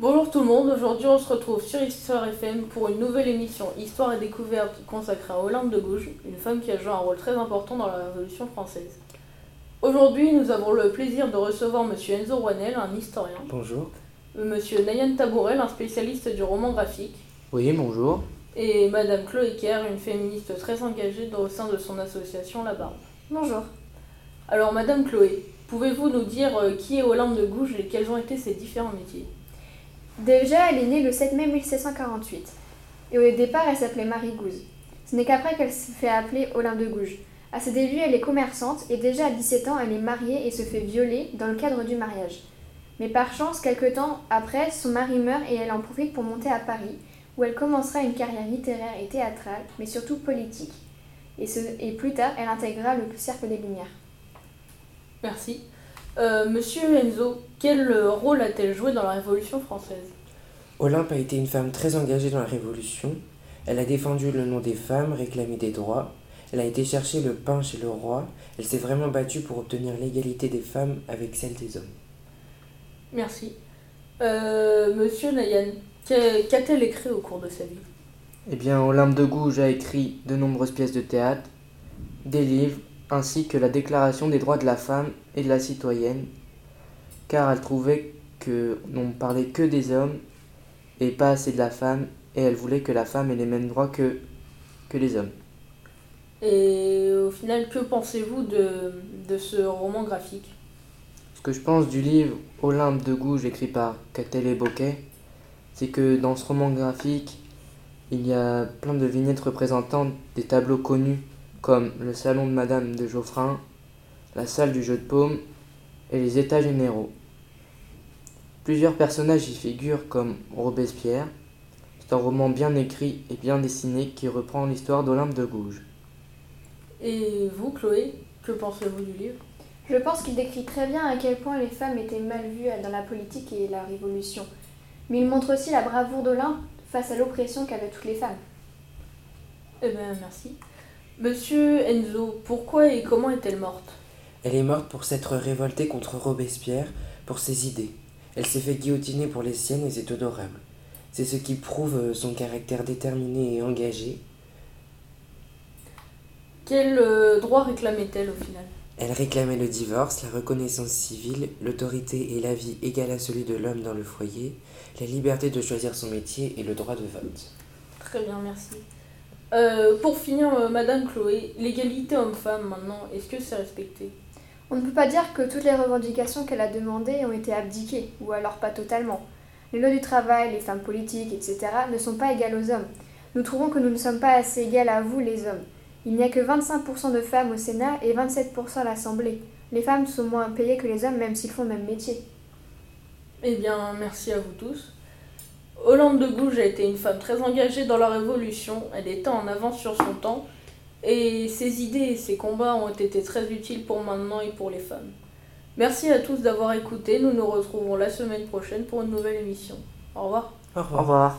Bonjour tout le monde, aujourd'hui on se retrouve sur Histoire FM pour une nouvelle émission Histoire et découverte consacrée à Olympe de Gouges, une femme qui a joué un rôle très important dans la Révolution française. Aujourd'hui, nous avons le plaisir de recevoir Monsieur Enzo Rouanel, un historien, Bonjour. Monsieur Nayan Tabourel, un spécialiste du roman graphique, Oui, bonjour. et Madame Chloé Kerr, une féministe très engagée au sein de son association La Barbe. Bonjour. Alors Madame Chloé, pouvez-vous nous dire euh, qui est Olympe de Gouges et quels ont été ses différents métiers? Déjà, elle est née le 7 mai 1748. Et au départ, elle s'appelait Marie Gouze. Ce n'est qu'après qu'elle se fait appeler Olympe de Gouges. À ses débuts, elle est commerçante et déjà à 17 ans, elle est mariée et se fait violer dans le cadre du mariage. Mais par chance, quelque temps après, son mari meurt et elle en profite pour monter à Paris, où elle commencera une carrière littéraire et théâtrale, mais surtout politique. Et, et plus tard, elle intégrera le Cercle des Lumières. Merci. Euh, Monsieur Enzo, quel euh, rôle a-t-elle joué dans la Révolution française? Olympe a été une femme très engagée dans la Révolution. Elle a défendu le nom des femmes, réclamé des droits. Elle a été chercher le pain chez le roi. Elle s'est vraiment battue pour obtenir l'égalité des femmes avec celle des hommes. Merci. Euh, Monsieur Nayan, qu'a- qu'a-t-elle écrit au cours de sa vie? Eh bien, Olympe de Gouges a écrit de nombreuses pièces de théâtre, des livres, ainsi que la Déclaration des droits de la femme et de la citoyenne, car elle trouvait que l'on parlait que des hommes et pas assez de la femme, et elle voulait que la femme ait les mêmes droits que, que les hommes. Et au final, que pensez-vous de, de ce roman graphique? Ce que je pense du livre Olympe de Gouges écrit par Catelle Boquet, c'est que dans ce roman graphique, il y a plein de vignettes représentant des tableaux connus comme le salon de Madame de Geoffrin, la salle du jeu de paume et les états généraux. Plusieurs personnages y figurent comme Robespierre. C'est un roman bien écrit et bien dessiné qui reprend l'histoire d'Olympe de Gouges. Et vous, Chloé, que pensez-vous du livre? Je pense qu'il décrit très bien à quel point les femmes étaient mal vues dans la politique et la Révolution. Mais il montre aussi la bravoure d'Olympe face à l'oppression qu'avaient toutes les femmes. Eh bien, merci. Monsieur Enzo, pourquoi et comment est-elle morte? Elle est morte pour s'être révoltée contre Robespierre pour ses idées. Elle s'est fait guillotiner pour les siennes et c'est honorable. C'est ce qui prouve euh, son caractère déterminé et engagé. Quel euh, droit réclamait-elle au final? Elle réclamait le divorce, la reconnaissance civile, l'autorité et la vie égale à celui de l'homme dans le foyer, la liberté de choisir son métier et le droit de vote. Très bien, merci. Euh, pour finir, euh, Madame Chloé, l'égalité homme-femme maintenant, est-ce que c'est respecté? On ne peut pas dire que toutes les revendications qu'elle a demandées ont été abdiquées, ou alors pas totalement. Les lois du travail, les femmes politiques, etc. ne sont pas égales aux hommes. Nous trouvons que nous ne sommes pas assez égales à vous, les hommes. Il n'y a que 25% de femmes au Sénat et 27% à l'Assemblée. Les femmes sont moins payées que les hommes même s'ils font le même métier. Eh bien, merci à vous tous. Hollande de Gouges a été une femme très engagée dans la Révolution. Elle était en avance sur son temps. Et ses idées et ses combats ont été très utiles pour maintenant et pour les femmes. Merci à tous d'avoir écouté. Nous nous retrouvons la semaine prochaine pour une nouvelle émission. Au revoir. Au Au revoir.